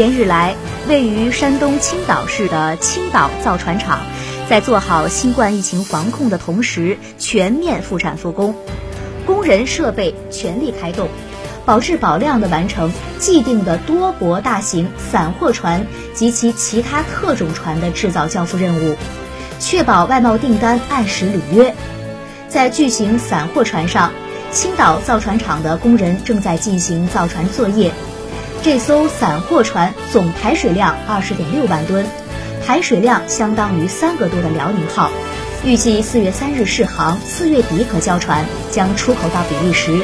连日来，位于山东青岛市的青岛造船厂，在做好新冠疫情防控的同时，全面复产复工，工人设备全力开动，保质保量地完成既定的多国大型散货船及其其他特种船的制造交付任务，确保外贸订单按时履约。在巨型散货船上，青岛造船厂的工人正在进行造船作业。这艘散货船总排水量二十点六万吨，排水量相当于三个多的辽宁号。预计四月三日试航，四月底可交船，将出口到比利时。